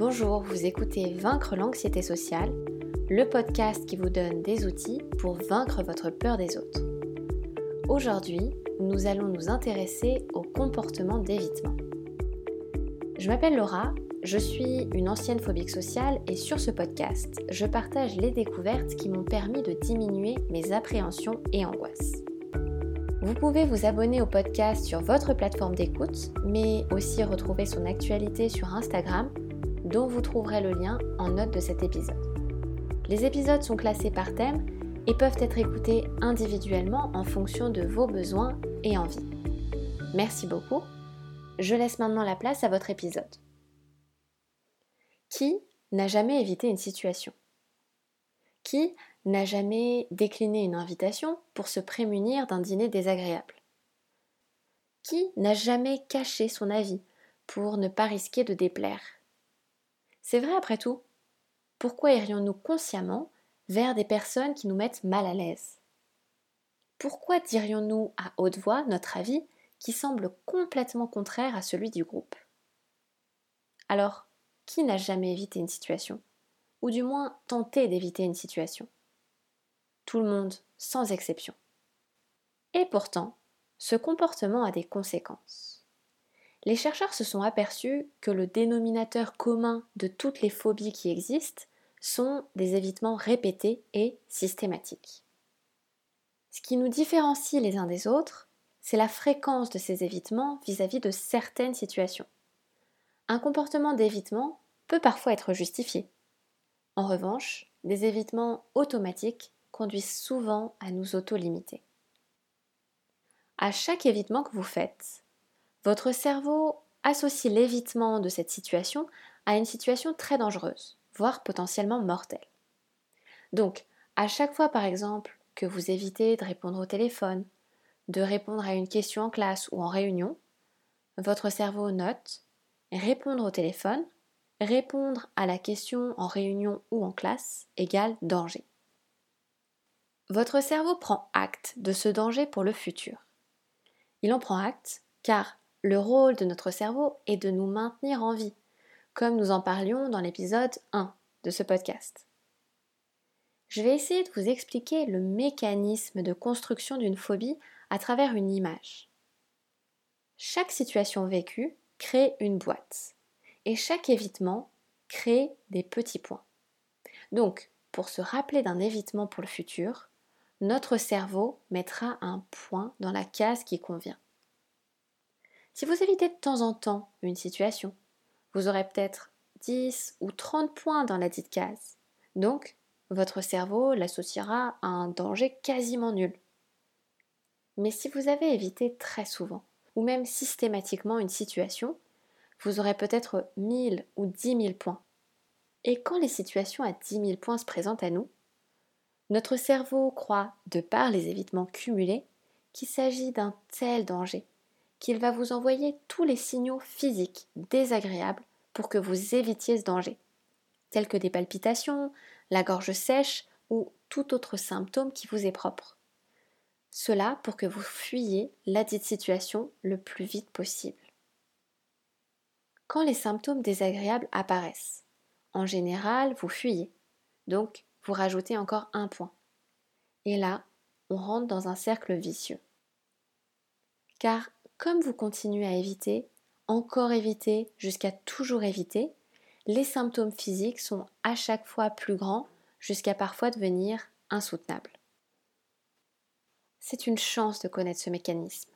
Bonjour, vous écoutez Vaincre l'anxiété sociale, le podcast qui vous donne des outils pour vaincre votre peur des autres. Aujourd'hui, nous allons nous intéresser au comportement d'évitement. Je m'appelle Laura, je suis une ancienne phobique sociale et sur ce podcast, je partage les découvertes qui m'ont permis de diminuer mes appréhensions et angoisses. Vous pouvez vous abonner au podcast sur votre plateforme d'écoute, mais aussi retrouver son actualité sur Instagram dont vous trouverez le lien en note de cet épisode. Les épisodes sont classés par thème et peuvent être écoutés individuellement en fonction de vos besoins et envies. Merci beaucoup. Je laisse maintenant la place à votre épisode. Qui n'a jamais évité une situation? Qui n'a jamais décliné une invitation pour se prémunir d'un dîner désagréable? Qui n'a jamais caché son avis pour ne pas risquer de déplaire? C'est vrai après tout. Pourquoi irions-nous consciemment vers des personnes qui nous mettent mal à l'aise? Pourquoi dirions-nous à haute voix notre avis qui semble complètement contraire à celui du groupe? Alors, qui n'a jamais évité une situation? Ou du moins tenté d'éviter une situation? Tout le monde, sans exception. Et pourtant, ce comportement a des conséquences les chercheurs se sont aperçus que le dénominateur commun de toutes les phobies qui existent sont des évitements répétés et systématiques. Ce qui nous différencie les uns des autres, c'est la fréquence de ces évitements vis-à-vis de certaines situations. Un comportement d'évitement peut parfois être justifié. En revanche, des évitements automatiques conduisent souvent à nous auto-limiter. À chaque évitement que vous faites, votre cerveau associe l'évitement de cette situation à une situation très dangereuse, voire potentiellement mortelle. Donc, à chaque fois par exemple que vous évitez de répondre au téléphone, de répondre à une question en classe ou en réunion, votre cerveau note répondre au téléphone, répondre à la question en réunion ou en classe égale danger. Votre cerveau prend acte de ce danger pour le futur. Il en prend acte car le rôle de notre cerveau est de nous maintenir en vie, comme nous en parlions dans l'épisode 1 de ce podcast. Je vais essayer de vous expliquer le mécanisme de construction d'une phobie à travers une image. Chaque situation vécue crée une boîte et chaque évitement crée des petits points. Donc, pour se rappeler d'un évitement pour le futur, notre cerveau mettra un point dans la case qui convient. Si vous évitez de temps en temps une situation, vous aurez peut-être 10 ou 30 points dans la dite case. Donc, votre cerveau l'associera à un danger quasiment nul. Mais si vous avez évité très souvent, ou même systématiquement une situation, vous aurez peut-être 1000 ou 10 000 points. Et quand les situations à 10 000 points se présentent à nous, notre cerveau croit, de par les évitements cumulés, qu'il s'agit d'un tel danger qu'il va vous envoyer tous les signaux physiques désagréables pour que vous évitiez ce danger, tels que des palpitations, la gorge sèche ou tout autre symptôme qui vous est propre. Cela pour que vous fuyiez la dite situation le plus vite possible. Quand les symptômes désagréables apparaissent, en général, vous fuyez. Donc, vous rajoutez encore un point. Et là, on rentre dans un cercle vicieux. Car comme vous continuez à éviter, encore éviter, jusqu'à toujours éviter, les symptômes physiques sont à chaque fois plus grands jusqu'à parfois devenir insoutenables. C'est une chance de connaître ce mécanisme,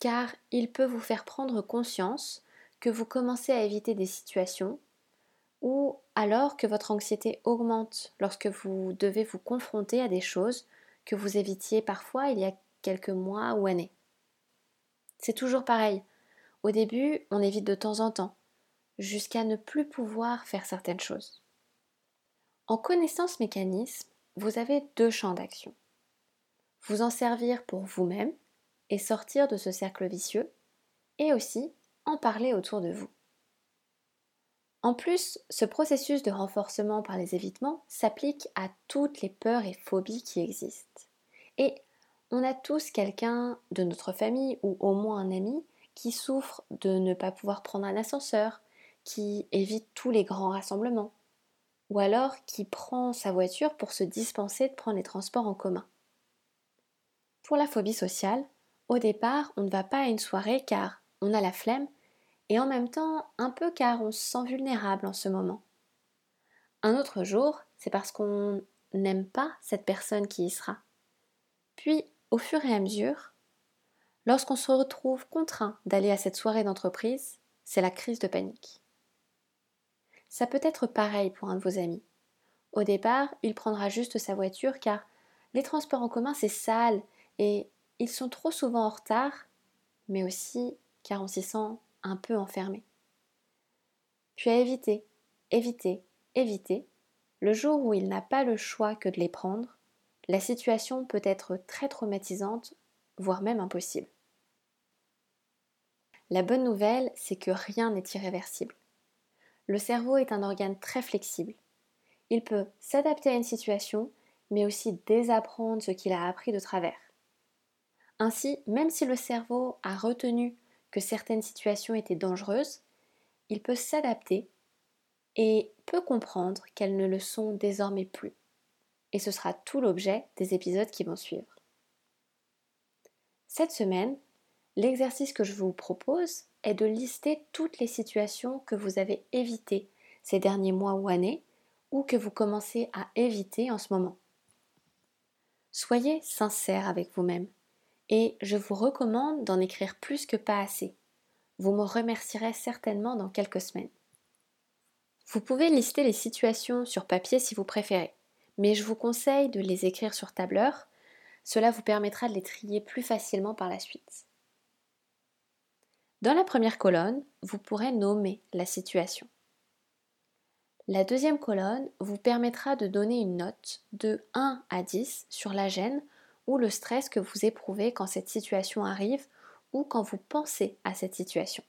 car il peut vous faire prendre conscience que vous commencez à éviter des situations ou alors que votre anxiété augmente lorsque vous devez vous confronter à des choses que vous évitiez parfois il y a quelques mois ou années. C'est toujours pareil. Au début, on évite de temps en temps, jusqu'à ne plus pouvoir faire certaines choses. En connaissant ce mécanisme, vous avez deux champs d'action. Vous en servir pour vous-même et sortir de ce cercle vicieux, et aussi en parler autour de vous. En plus, ce processus de renforcement par les évitements s'applique à toutes les peurs et phobies qui existent. On a tous quelqu'un de notre famille ou au moins un ami qui souffre de ne pas pouvoir prendre un ascenseur, qui évite tous les grands rassemblements, ou alors qui prend sa voiture pour se dispenser de prendre les transports en commun. Pour la phobie sociale, au départ, on ne va pas à une soirée car on a la flemme et en même temps un peu car on se sent vulnérable en ce moment. Un autre jour, c'est parce qu'on n'aime pas cette personne qui y sera. Puis, au fur et à mesure, lorsqu'on se retrouve contraint d'aller à cette soirée d'entreprise, c'est la crise de panique. Ça peut être pareil pour un de vos amis. Au départ, il prendra juste sa voiture car les transports en commun c'est sale et ils sont trop souvent en retard, mais aussi car on s'y sent un peu enfermé. Puis à éviter, éviter, éviter, le jour où il n'a pas le choix que de les prendre, la situation peut être très traumatisante, voire même impossible. La bonne nouvelle, c'est que rien n'est irréversible. Le cerveau est un organe très flexible. Il peut s'adapter à une situation, mais aussi désapprendre ce qu'il a appris de travers. Ainsi, même si le cerveau a retenu que certaines situations étaient dangereuses, il peut s'adapter et peut comprendre qu'elles ne le sont désormais plus. Et ce sera tout l'objet des épisodes qui vont suivre. Cette semaine, l'exercice que je vous propose est de lister toutes les situations que vous avez évitées ces derniers mois ou années ou que vous commencez à éviter en ce moment. Soyez sincère avec vous-même et je vous recommande d'en écrire plus que pas assez. Vous me remercierez certainement dans quelques semaines. Vous pouvez lister les situations sur papier si vous préférez, mais je vous conseille de les écrire sur tableur. Cela vous permettra de les trier plus facilement par la suite. Dans la première colonne, vous pourrez nommer la situation. La deuxième colonne vous permettra de donner une note de 1 à 10 sur la gêne ou le stress que vous éprouvez quand cette situation arrive ou quand vous pensez à cette situation.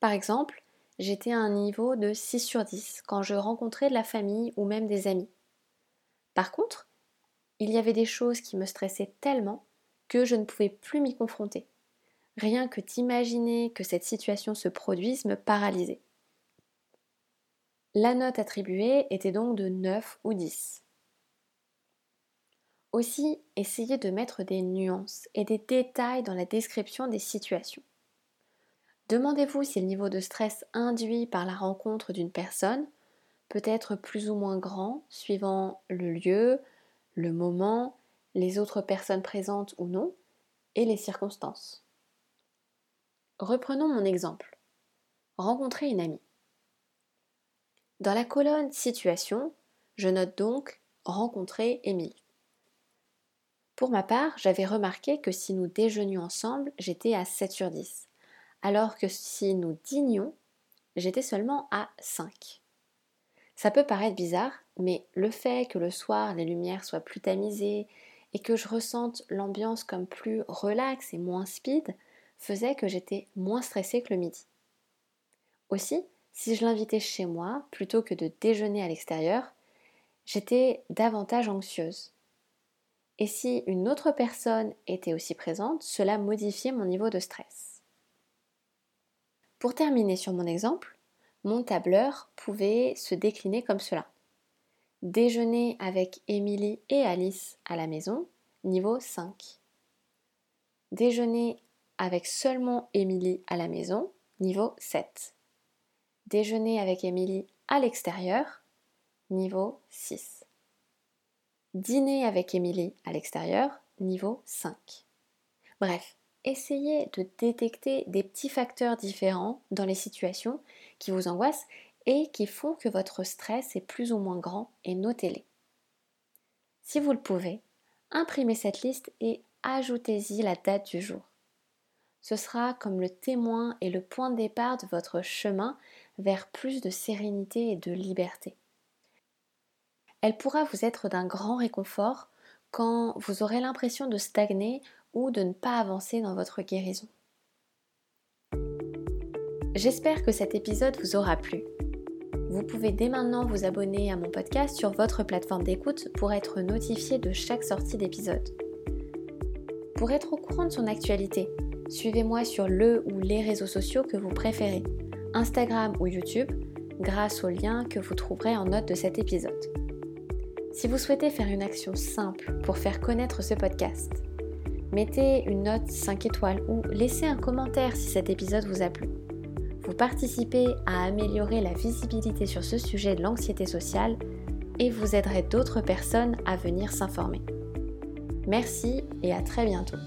Par exemple, j'étais à un niveau de 6 sur 10 quand je rencontrais de la famille ou même des amis. Par contre, il y avait des choses qui me stressaient tellement que je ne pouvais plus m'y confronter. Rien que d'imaginer que cette situation se produise me paralysait. La note attribuée était donc de 9 ou 10. Aussi, essayez de mettre des nuances et des détails dans la description des situations. Demandez-vous si le niveau de stress induit par la rencontre d'une personne peut être plus ou moins grand suivant le lieu, le moment, les autres personnes présentes ou non, et les circonstances. Reprenons mon exemple. Rencontrer une amie. Dans la colonne Situation, je note donc rencontrer Émilie. Pour ma part, j'avais remarqué que si nous déjeunions ensemble, j'étais à 7 sur 10, alors que si nous dînions, j'étais seulement à 5. Ça peut paraître bizarre, mais le fait que le soir les lumières soient plus tamisées et que je ressente l'ambiance comme plus relaxe et moins speed faisait que j'étais moins stressée que le midi. Aussi, si je l'invitais chez moi plutôt que de déjeuner à l'extérieur, j'étais davantage anxieuse. Et si une autre personne était aussi présente, cela modifiait mon niveau de stress. Pour terminer sur mon exemple, mon tableur pouvait se décliner comme cela. Déjeuner avec Émilie et Alice à la maison, niveau 5. Déjeuner avec seulement Émilie à la maison, niveau 7. Déjeuner avec Émilie à l'extérieur, niveau 6. Dîner avec Émilie à l'extérieur, niveau 5. Bref, essayez de détecter des petits facteurs différents dans les situations qui vous angoissent et qui font que votre stress est plus ou moins grand et notez-les. Si vous le pouvez, imprimez cette liste et ajoutez-y la date du jour. Ce sera comme le témoin et le point de départ de votre chemin vers plus de sérénité et de liberté elle pourra vous être d'un grand réconfort quand vous aurez l'impression de stagner ou de ne pas avancer dans votre guérison. J'espère que cet épisode vous aura plu. Vous pouvez dès maintenant vous abonner à mon podcast sur votre plateforme d'écoute pour être notifié de chaque sortie d'épisode. Pour être au courant de son actualité, Suivez-moi sur le ou les réseaux sociaux que vous préférez, Instagram ou YouTube, grâce aux liens que vous trouverez en note de cet épisode. Si vous souhaitez faire une action simple pour faire connaître ce podcast, mettez une note 5 étoiles ou laissez un commentaire si cet épisode vous a plu. Vous participez à améliorer la visibilité sur ce sujet de l'anxiété sociale et vous aiderez d'autres personnes à venir s'informer. Merci et à très bientôt.